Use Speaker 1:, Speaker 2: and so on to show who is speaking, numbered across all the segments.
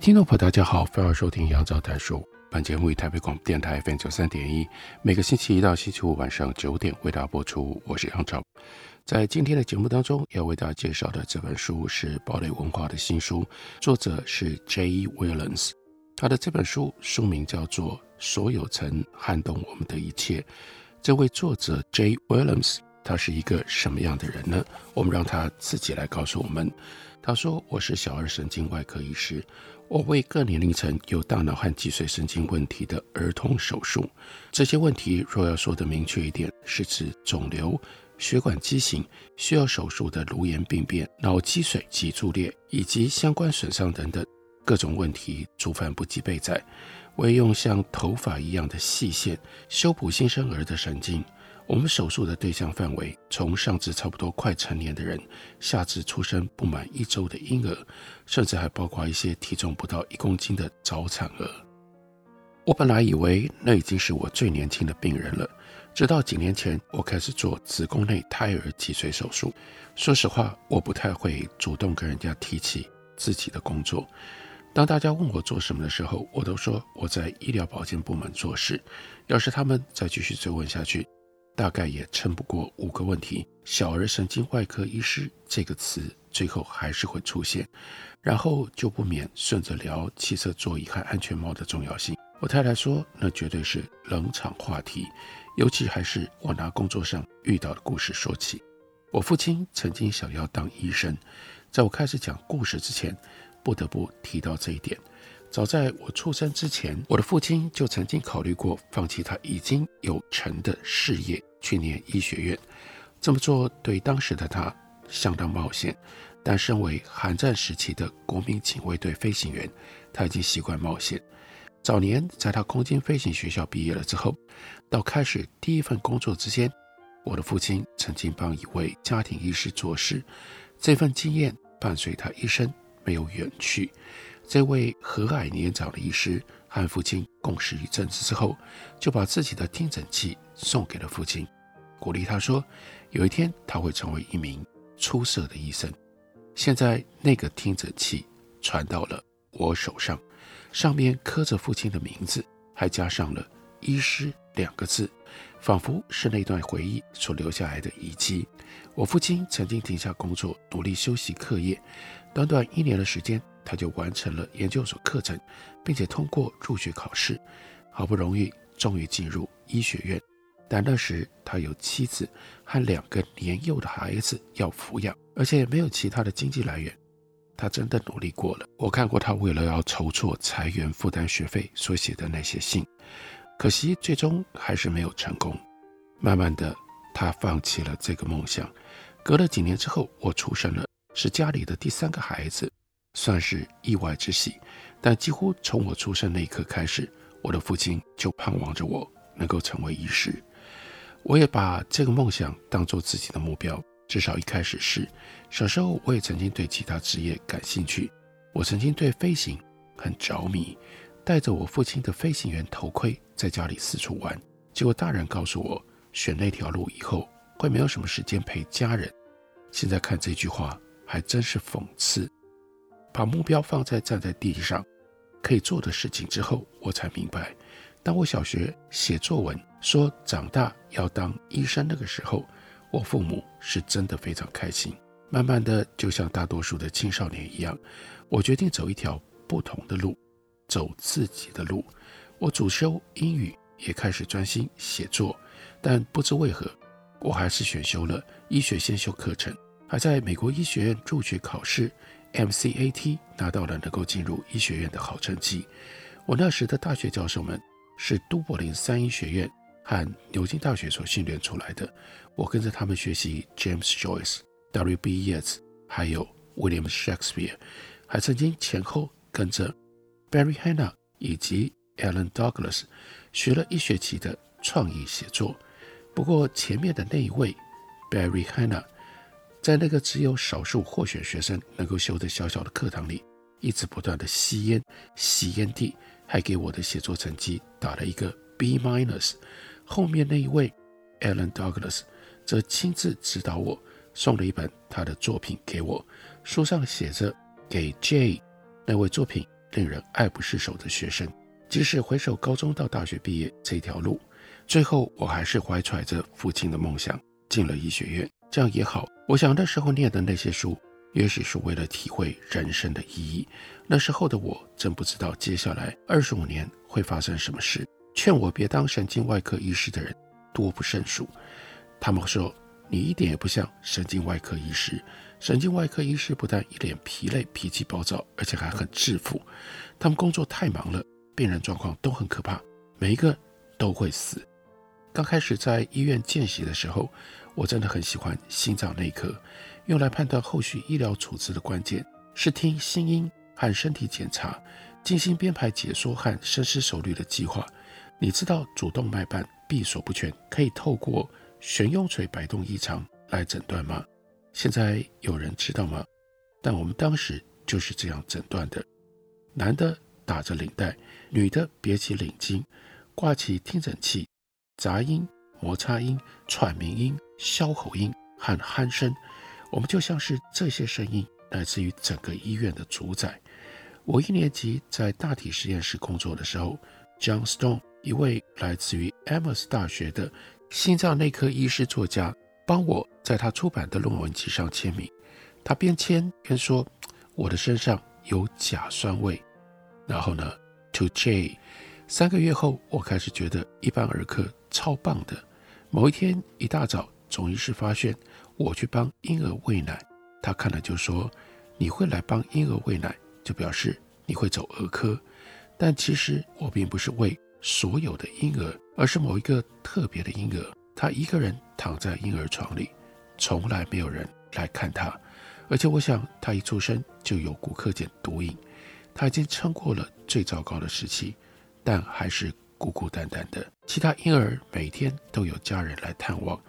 Speaker 1: 听众朋友，大家好，欢迎收听杨照谈书。本节目以台北广播电台 FM 九三点一，每个星期一到星期五晚上九点为大家播出。我是杨照。在今天的节目当中，要为大家介绍的这本书是堡垒文化的新书，作者是 Jay Williams。他的这本书书名叫做《所有曾撼动我们的一切》。这位作者 Jay Williams，他是一个什么样的人呢？我们让他自己来告诉我们。他说：“我是小儿神经外科医师。”我为各年龄层有大脑和脊髓神经问题的儿童手术。这些问题若要说得明确一点，是指肿瘤、血管畸形、需要手术的颅炎病变、脑积水脊柱裂以及相关损伤等等各种问题，诸泛不及备载。为用像头发一样的细线修补新生儿的神经。我们手术的对象范围，从上至差不多快成年的人，下至出生不满一周的婴儿，甚至还包括一些体重不到一公斤的早产儿。我本来以为那已经是我最年轻的病人了，直到几年前我开始做子宫内胎儿脊髓手术。说实话，我不太会主动跟人家提起自己的工作。当大家问我做什么的时候，我都说我在医疗保健部门做事。要是他们再继续追问下去，大概也撑不过五个问题，小儿神经外科医师这个词最后还是会出现，然后就不免顺着聊汽车座椅和安全帽的重要性。我太太说，那绝对是冷场话题，尤其还是我拿工作上遇到的故事说起。我父亲曾经想要当医生，在我开始讲故事之前，不得不提到这一点。早在我出生之前，我的父亲就曾经考虑过放弃他已经有成的事业。去念医学院，这么做对当时的他相当冒险，但身为韩战时期的国民警卫队飞行员，他已经习惯冒险。早年在他空军飞行学校毕业了之后，到开始第一份工作之间，我的父亲曾经帮一位家庭医师做事，这份经验伴随他一生没有远去。这位和蔼年长的医师和父亲共事一阵子之后，就把自己的听诊器送给了父亲，鼓励他说：“有一天他会成为一名出色的医生。”现在那个听诊器传到了我手上，上面刻着父亲的名字，还加上了“医师”两个字，仿佛是那段回忆所留下来的遗迹。我父亲曾经停下工作，努力修习课业，短短一年的时间。他就完成了研究所课程，并且通过入学考试，好不容易终于进入医学院。但那时他有妻子和两个年幼的孩子要抚养，而且没有其他的经济来源。他真的努力过了，我看过他为了要筹措财源负担学费所写的那些信，可惜最终还是没有成功。慢慢的，他放弃了这个梦想。隔了几年之后，我出生了，是家里的第三个孩子。算是意外之喜，但几乎从我出生那一刻开始，我的父亲就盼望着我能够成为医师。我也把这个梦想当做自己的目标，至少一开始是。小时候我也曾经对其他职业感兴趣，我曾经对飞行很着迷，戴着我父亲的飞行员头盔在家里四处玩。结果大人告诉我，选那条路以后会没有什么时间陪家人。现在看这句话还真是讽刺。把目标放在站在地上可以做的事情之后，我才明白，当我小学写作文说长大要当医生那个时候，我父母是真的非常开心。慢慢的，就像大多数的青少年一样，我决定走一条不同的路，走自己的路。我主修英语，也开始专心写作，但不知为何，我还是选修了医学先修课程，还在美国医学院入学考试。MCAT 拿到了能够进入医学院的好成绩。我那时的大学教授们是都柏林三一学院和牛津大学所训练出来的。我跟着他们学习 James Joyce、W.B. Yeats，还有 William Shakespeare，还曾经前后跟着 Barry Hanna 以及 Alan Douglas 学了一学期的创意写作。不过前面的那一位 Barry Hanna，在那个只有少数获选学生能够修的小小的课堂里，一直不断的吸烟，吸烟蒂，还给我的写作成绩打了一个 B minus。后面那一位 Alan Douglas 则亲自指导我，送了一本他的作品给我，书上写着给 Jay 那位作品令人爱不释手的学生。即使回首高中到大学毕业这条路，最后我还是怀揣着父亲的梦想进了医学院。这样也好，我想那时候念的那些书，也许是为了体会人生的意义。那时候的我真不知道接下来二十五年会发生什么事。劝我别当神经外科医师的人多不胜数。他们说，你一点也不像神经外科医师。神经外科医师不但一脸疲累、脾气暴躁，而且还很自负。他们工作太忙了，病人状况都很可怕，每一个都会死。刚开始在医院见习的时候，我真的很喜欢心脏内科。用来判断后续医疗处置的关键是听心音和身体检查，精心编排解说和深思熟虑的计划。你知道主动脉瓣闭锁不全可以透过悬雍垂摆动异常来诊断吗？现在有人知道吗？但我们当时就是这样诊断的：男的打着领带，女的别起领巾，挂起听诊器，杂音、摩擦音、喘鸣音、哮吼音和鼾声，我们就像是这些声音来自于整个医院的主宰。我一年级在大体实验室工作的时候，John Stone。一位来自于 Amos 大学的心脏内科医师作家，帮我在他出版的论文集上签名。他边签边说：“我的身上有甲酸味。”然后呢，To J。三个月后，我开始觉得一般儿科超棒的。某一天一大早，总医师发现我去帮婴儿喂奶，他看了就说：“你会来帮婴儿喂奶，就表示你会走儿科。”但其实我并不是喂。所有的婴儿，而是某一个特别的婴儿。他一个人躺在婴儿床里，从来没有人来看他。而且我想，他一出生就有骨科碱毒瘾。他已经撑过了最糟糕的时期，但还是孤孤单单的。其他婴儿每天都有家人来探望，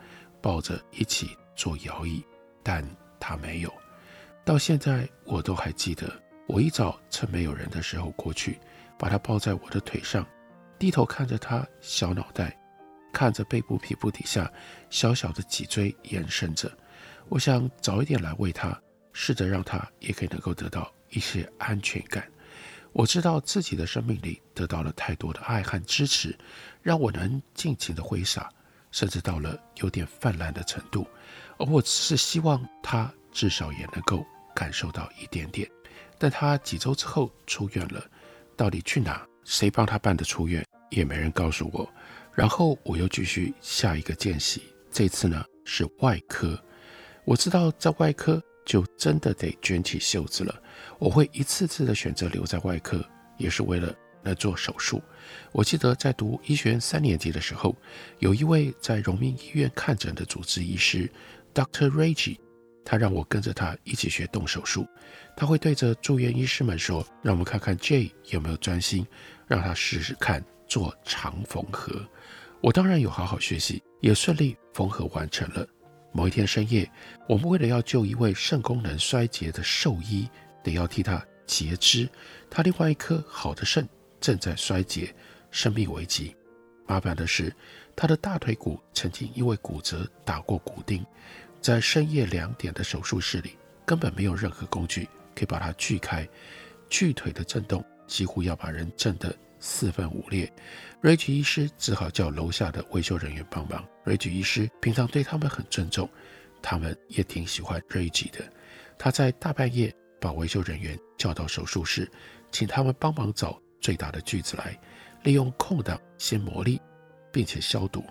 Speaker 1: 抱着一起做摇椅，但他没有。到现在，我都还记得，我一早趁没有人的时候过去，把他抱在我的腿上。低头看着他小脑袋，看着背部皮肤底下小小的脊椎延伸着。我想早一点来喂他，试着让他也可以能够得到一些安全感。我知道自己的生命里得到了太多的爱和支持，让我能尽情的挥洒，甚至到了有点泛滥的程度。而我只是希望他至少也能够感受到一点点。但他几周之后出院了，到底去哪？谁帮他办的出院？也没人告诉我，然后我又继续下一个见习，这次呢是外科。我知道在外科就真的得卷起袖子了。我会一次次的选择留在外科，也是为了来做手术。我记得在读医学院三年级的时候，有一位在荣民医院看诊的主治医师，Doctor Reggie，他让我跟着他一起学动手术。他会对着住院医师们说：“让我们看看 J 有没有专心，让他试试看。”做长缝合，我当然有好好学习，也顺利缝合完成了。某一天深夜，我们为了要救一位肾功能衰竭的兽医，得要替他截肢。他另外一颗好的肾正在衰竭，生命危急。麻烦的是，他的大腿骨曾经因为骨折打过骨钉，在深夜两点的手术室里，根本没有任何工具可以把它锯开。锯腿的震动几乎要把人震得。四分五裂，瑞吉医师只好叫楼下的维修人员帮忙。瑞吉医师平常对他们很尊重，他们也挺喜欢瑞吉的。他在大半夜把维修人员叫到手术室，请他们帮忙找最大的锯子来，利用空档先磨砺，并且消毒。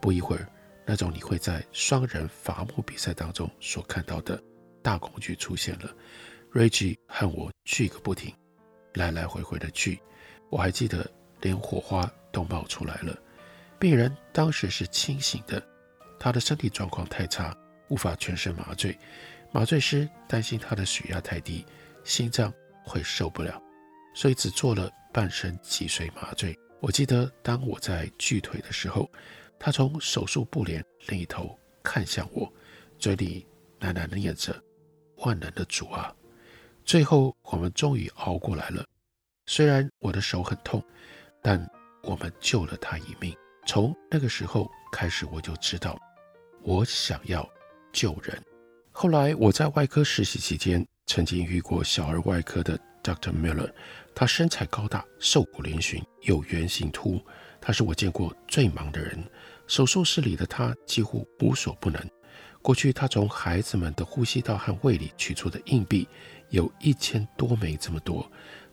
Speaker 1: 不一会儿，那种你会在双人伐木比赛当中所看到的大工具出现了。瑞吉和我锯个不停，来来回回的锯。我还记得，连火花都冒出来了。病人当时是清醒的，他的身体状况太差，无法全身麻醉。麻醉师担心他的血压太低，心脏会受不了，所以只做了半身脊髓麻醉。我记得当我在锯腿的时候，他从手术布帘另一头看向我，嘴里喃喃地念着：“万能的主啊！”最后我们终于熬过来了。虽然我的手很痛，但我们救了他一命。从那个时候开始，我就知道我想要救人。后来我在外科实习期间，曾经遇过小儿外科的 Dr. Miller，他身材高大，瘦骨嶙峋，有圆形秃。他是我见过最忙的人。手术室里的他几乎无所不能。过去他从孩子们的呼吸道和胃里取出的硬币有一千多枚这么多，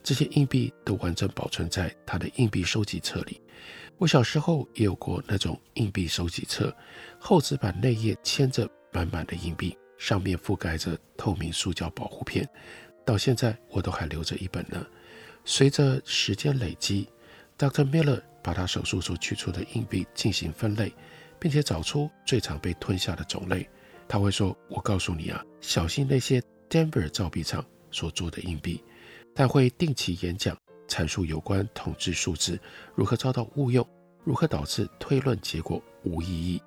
Speaker 1: 这些硬币都完整保存在他的硬币收集册里。我小时候也有过那种硬币收集册，厚纸板内页嵌着满满的硬币。上面覆盖着透明塑胶保护片，到现在我都还留着一本呢。随着时间累积，Dr. Miller 把他手术所取出的硬币进行分类，并且找出最常被吞下的种类。他会说：“我告诉你啊，小心那些 Denver 造币厂所做的硬币。”他会定期演讲，阐述有关统计数字如何遭到误用，如何导致推论结果无意义。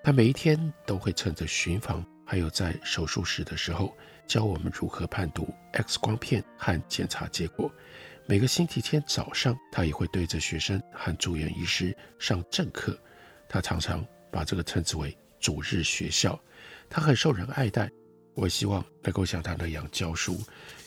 Speaker 1: 他每一天都会趁着巡房。还有在手术室的时候，教我们如何判读 X 光片和检查结果。每个星期天早上，他也会对着学生和住院医师上正课。他常常把这个称之为“主日学校”。他很受人爱戴，我希望能够像他那样教书，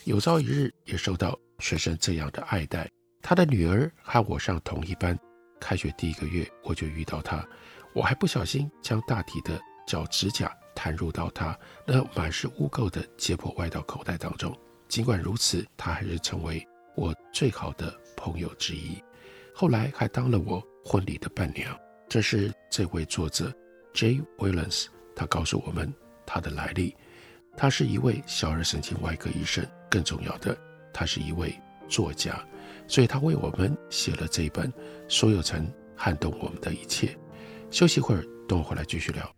Speaker 1: 有朝一日也受到学生这样的爱戴。他的女儿和我上同一班，开学第一个月我就遇到他，我还不小心将大体的脚趾甲。弹入到他那满是污垢的解剖外道口袋当中。尽管如此，他还是成为我最好的朋友之一。后来还当了我婚礼的伴娘。这是这位作者 Jay Williams，他告诉我们他的来历。他是一位小儿神经外科医生，更重要的，他是一位作家。所以他为我们写了这一本《所有曾撼动我们的一切》。休息会儿，等我回来继续聊。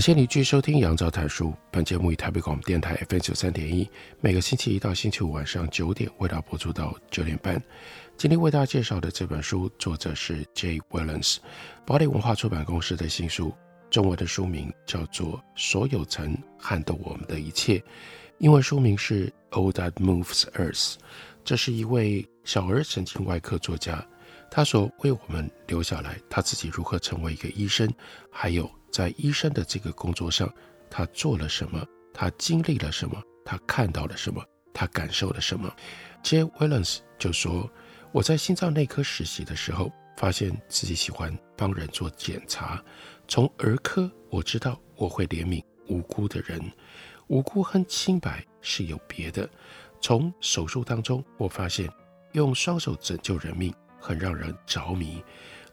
Speaker 1: 感谢你继续收听《杨照谈书》。本节目以台北广播电台 FM 九三点一，每个星期一到星期五晚上九点为大家播出到九点半。今天为大家介绍的这本书，作者是 Jay Williams，堡垒文化出版公司的新书。中文的书名叫做《所有曾撼动我们的一切》，英文书名是《All That Moves Earth》。这是一位小儿神经外科作家，他所为我们留下来他自己如何成为一个医生，还有。在医生的这个工作上，他做了什么？他经历了什么？他看到了什么？他感受了什么？Jay Williams 就说：“我在心脏内科实习的时候，发现自己喜欢帮人做检查。从儿科，我知道我会怜悯无辜的人，无辜和清白是有别的。从手术当中，我发现用双手拯救人命很让人着迷。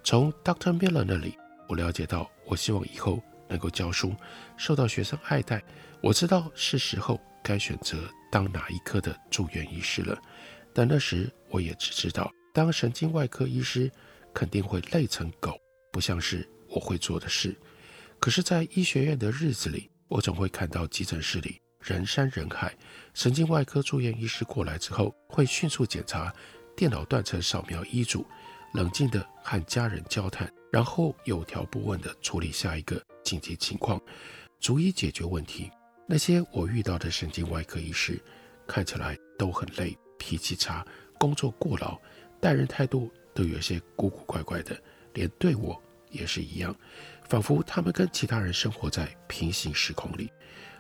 Speaker 1: 从 Dr. Miller 那里，我了解到，我希望以后能够教书，受到学生爱戴。我知道是时候该选择当哪一科的住院医师了。但那时我也只知道，当神经外科医师肯定会累成狗，不像是。我会做的事，可是，在医学院的日子里，我总会看到急诊室里人山人海。神经外科住院医师过来之后，会迅速检查，电脑断层扫描医嘱，冷静地和家人交谈，然后有条不紊地处理下一个紧急情况，逐一解决问题。那些我遇到的神经外科医师，看起来都很累，脾气差，工作过劳，待人态度都有些古古怪怪的，连对我。也是一样，仿佛他们跟其他人生活在平行时空里。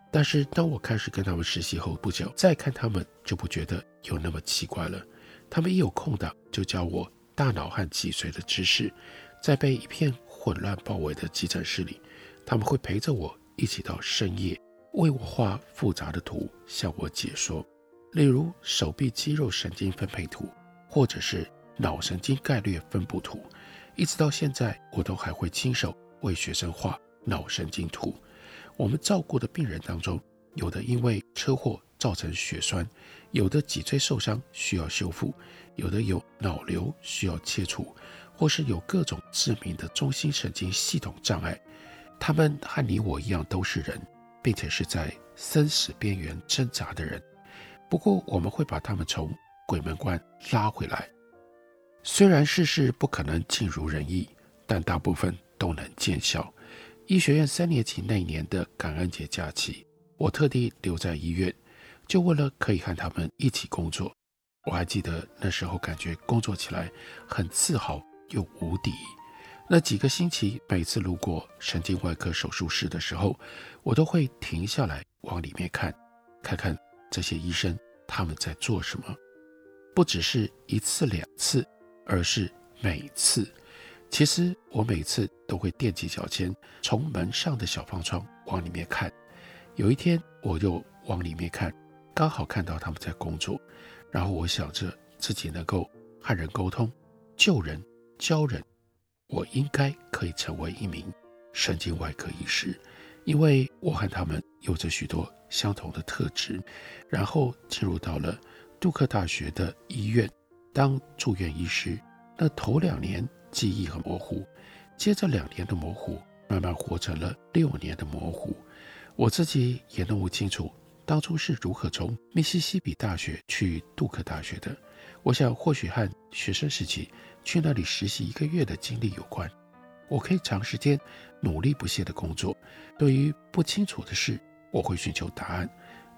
Speaker 1: 但是当我开始跟他们实习后不久，再看他们就不觉得有那么奇怪了。他们一有空档就教我大脑和脊髓的知识，在被一片混乱包围的急诊室里，他们会陪着我一起到深夜，为我画复杂的图，向我解说，例如手臂肌肉神经分配图，或者是脑神经概略分布图。一直到现在，我都还会亲手为学生画脑神经图。我们照顾的病人当中，有的因为车祸造成血栓，有的脊椎受伤需要修复，有的有脑瘤需要切除，或是有各种致命的中心神经系统障碍。他们和你我一样都是人，并且是在生死边缘挣扎的人。不过，我们会把他们从鬼门关拉回来。虽然事事不可能尽如人意，但大部分都能见效。医学院三年级那年的感恩节假期，我特地留在医院，就为了可以和他们一起工作。我还记得那时候，感觉工作起来很自豪又无敌。那几个星期，每次路过神经外科手术室的时候，我都会停下来往里面看，看看这些医生他们在做什么。不只是一次两次。而是每次，其实我每次都会踮起脚尖，从门上的小方窗往里面看。有一天，我又往里面看，刚好看到他们在工作。然后我想着自己能够和人沟通、救人、教人，我应该可以成为一名神经外科医师，因为我和他们有着许多相同的特质。然后进入到了杜克大学的医院。当住院医师，那头两年记忆很模糊，接着两年的模糊，慢慢活成了六年的模糊。我自己也弄不清楚当初是如何从密西西比大学去杜克大学的。我想或许和学生时期去那里实习一个月的经历有关。我可以长时间努力不懈地工作，对于不清楚的事，我会寻求答案，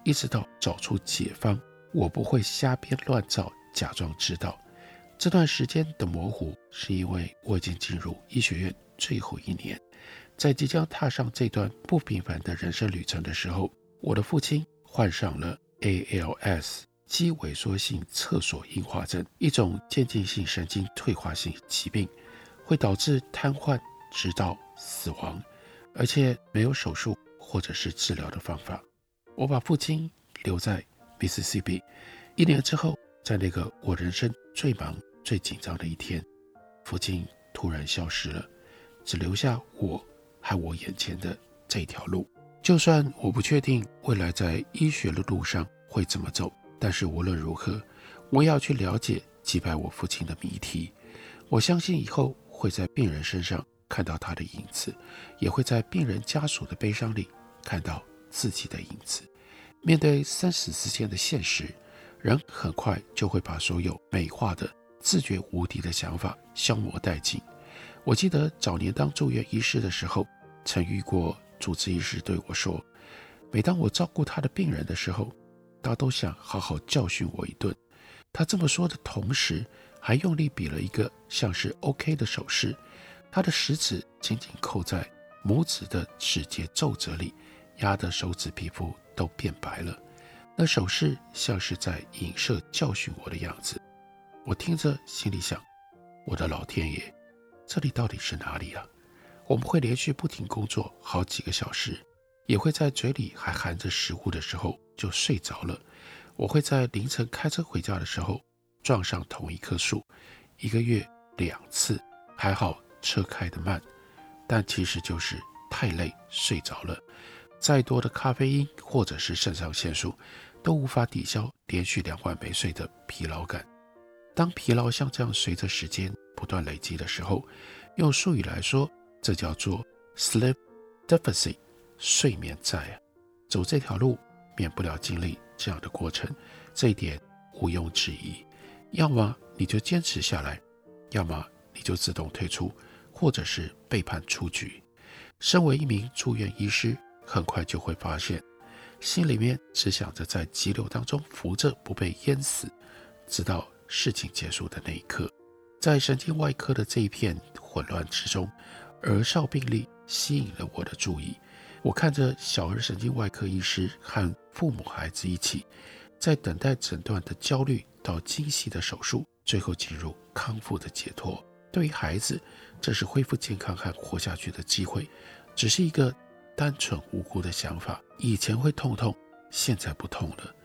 Speaker 1: 一直到找出解方。我不会瞎编乱造。假装知道这段时间的模糊，是因为我已经进入医学院最后一年，在即将踏上这段不平凡的人生旅程的时候，我的父亲患上了 ALS 肌萎缩性侧索硬化症，一种渐进性神经退化性疾病，会导致瘫痪直到死亡，而且没有手术或者是治疗的方法。我把父亲留在 Mississippi，一年之后。在那个我人生最忙、最紧张的一天，父亲突然消失了，只留下我和我眼前的这条路。就算我不确定未来在医学的路上会怎么走，但是无论如何，我要去了解击败我父亲的谜题。我相信以后会在病人身上看到他的影子，也会在病人家属的悲伤里看到自己的影子。面对生死之间的现实。人很快就会把所有美化的、自觉无敌的想法消磨殆尽。我记得早年当住院医师的时候，曾遇过主治医师对我说：“每当我照顾他的病人的时候，他都想好好教训我一顿。”他这么说的同时，还用力比了一个像是 OK 的手势。他的食指紧紧扣在拇指的指节皱褶里，压得手指皮肤都变白了。那手势像是在影射教训我的样子，我听着心里想：我的老天爷，这里到底是哪里啊？我们会连续不停工作好几个小时，也会在嘴里还含着食物的时候就睡着了。我会在凌晨开车回家的时候撞上同一棵树，一个月两次，还好车开得慢，但其实就是太累睡着了。再多的咖啡因或者是肾上腺素都无法抵消连续两晚没睡的疲劳感。当疲劳像这样随着时间不断累积的时候，用术语来说，这叫做 sleep deficit，睡眠债啊。走这条路免不了经历这样的过程，这一点毋庸置疑。要么你就坚持下来，要么你就自动退出，或者是被判出局。身为一名住院医师，很快就会发现，心里面只想着在急流当中浮着不被淹死，直到。事情结束的那一刻，在神经外科的这一片混乱之中，儿少病例吸引了我的注意。我看着小儿神经外科医师和父母孩子一起，在等待诊断的焦虑到精细的手术，最后进入康复的解脱。对于孩子，这是恢复健康和活下去的机会。只是一个单纯无辜的想法，以前会痛痛，现在不痛了。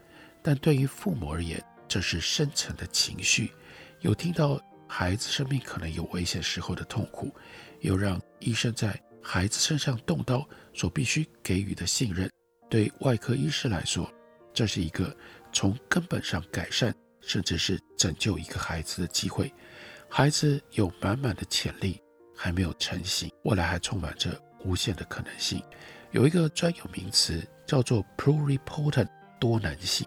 Speaker 1: 但对于父母而言，这是深层的情绪，有听到孩子生命可能有危险时候的痛苦，有让医生在孩子身上动刀所必须给予的信任。对外科医师来说，这是一个从根本上改善，甚至是拯救一个孩子的机会。孩子有满满的潜力，还没有成型，未来还充满着无限的可能性。有一个专有名词叫做 pluripotent 多能性。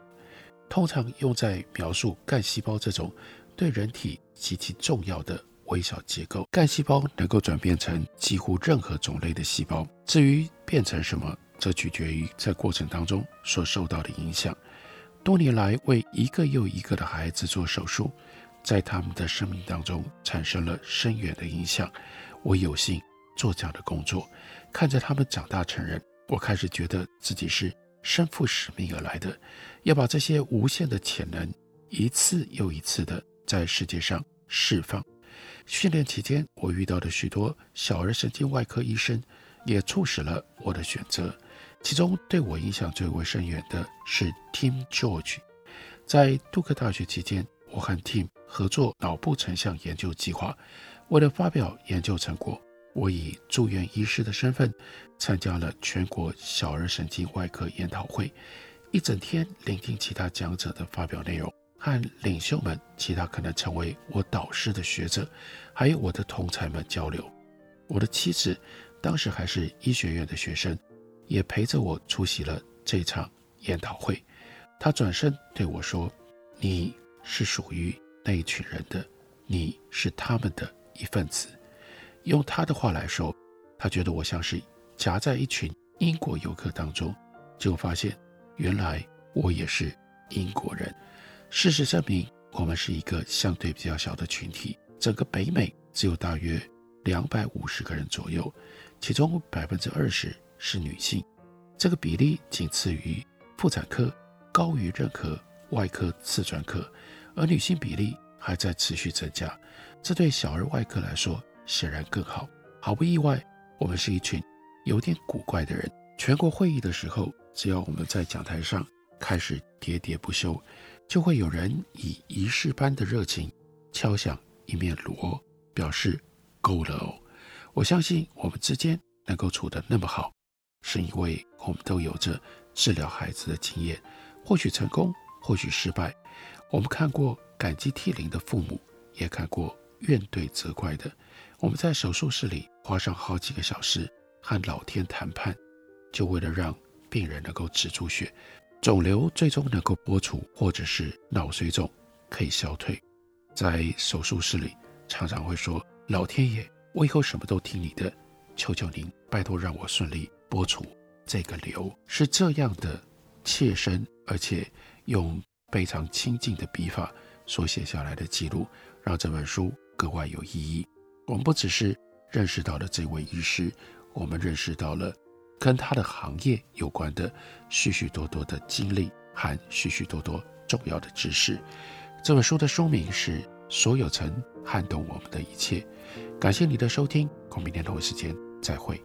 Speaker 1: 通常用在描述干细胞这种对人体极其重要的微小结构。干细胞能够转变成几乎任何种类的细胞，至于变成什么，则取决于在过程当中所受到的影响。多年来为一个又一个的孩子做手术，在他们的生命当中产生了深远的影响。我有幸做这样的工作，看着他们长大成人，我开始觉得自己是。身负使命而来的，要把这些无限的潜能一次又一次的在世界上释放。训练期间，我遇到的许多小儿神经外科医生，也促使了我的选择。其中对我影响最为深远的是 Tim George。在杜克大学期间，我和 Tim 合作脑部成像研究计划，为了发表研究成果。我以住院医师的身份参加了全国小儿神经外科研讨会，一整天聆听其他讲者的发表内容，和领袖们、其他可能成为我导师的学者，还有我的同侪们交流。我的妻子当时还是医学院的学生，也陪着我出席了这场研讨会。她转身对我说：“你是属于那一群人的，你是他们的一份子。”用他的话来说，他觉得我像是夹在一群英国游客当中，结果发现原来我也是英国人。事实证明，我们是一个相对比较小的群体，整个北美只有大约两百五十个人左右，其中百分之二十是女性，这个比例仅次于妇产科，高于任何外科次专科，而女性比例还在持续增加。这对小儿外科来说，显然更好，毫不意外，我们是一群有点古怪的人。全国会议的时候，只要我们在讲台上开始喋喋不休，就会有人以仪式般的热情敲响一面锣，表示够了哦。我相信我们之间能够处得那么好，是因为我们都有着治疗孩子的经验，或许成功，或许失败。我们看过感激涕零的父母，也看过怨怼责怪的。我们在手术室里花上好几个小时和老天谈判，就为了让病人能够止住血，肿瘤最终能够剥除，或者是脑水肿可以消退。在手术室里，常常会说：“老天爷，我以后什么都听你的，求求您，拜托让我顺利剥除这个瘤。”是这样的切身，而且用非常亲近的笔法所写下来的记录，让这本书格外有意义。我们不只是认识到了这位医师，我们认识到了跟他的行业有关的许许多多的经历和许许多多重要的知识。这本书的书名是《所有曾撼动我们的一切。感谢你的收听，我们明天同一时间再会。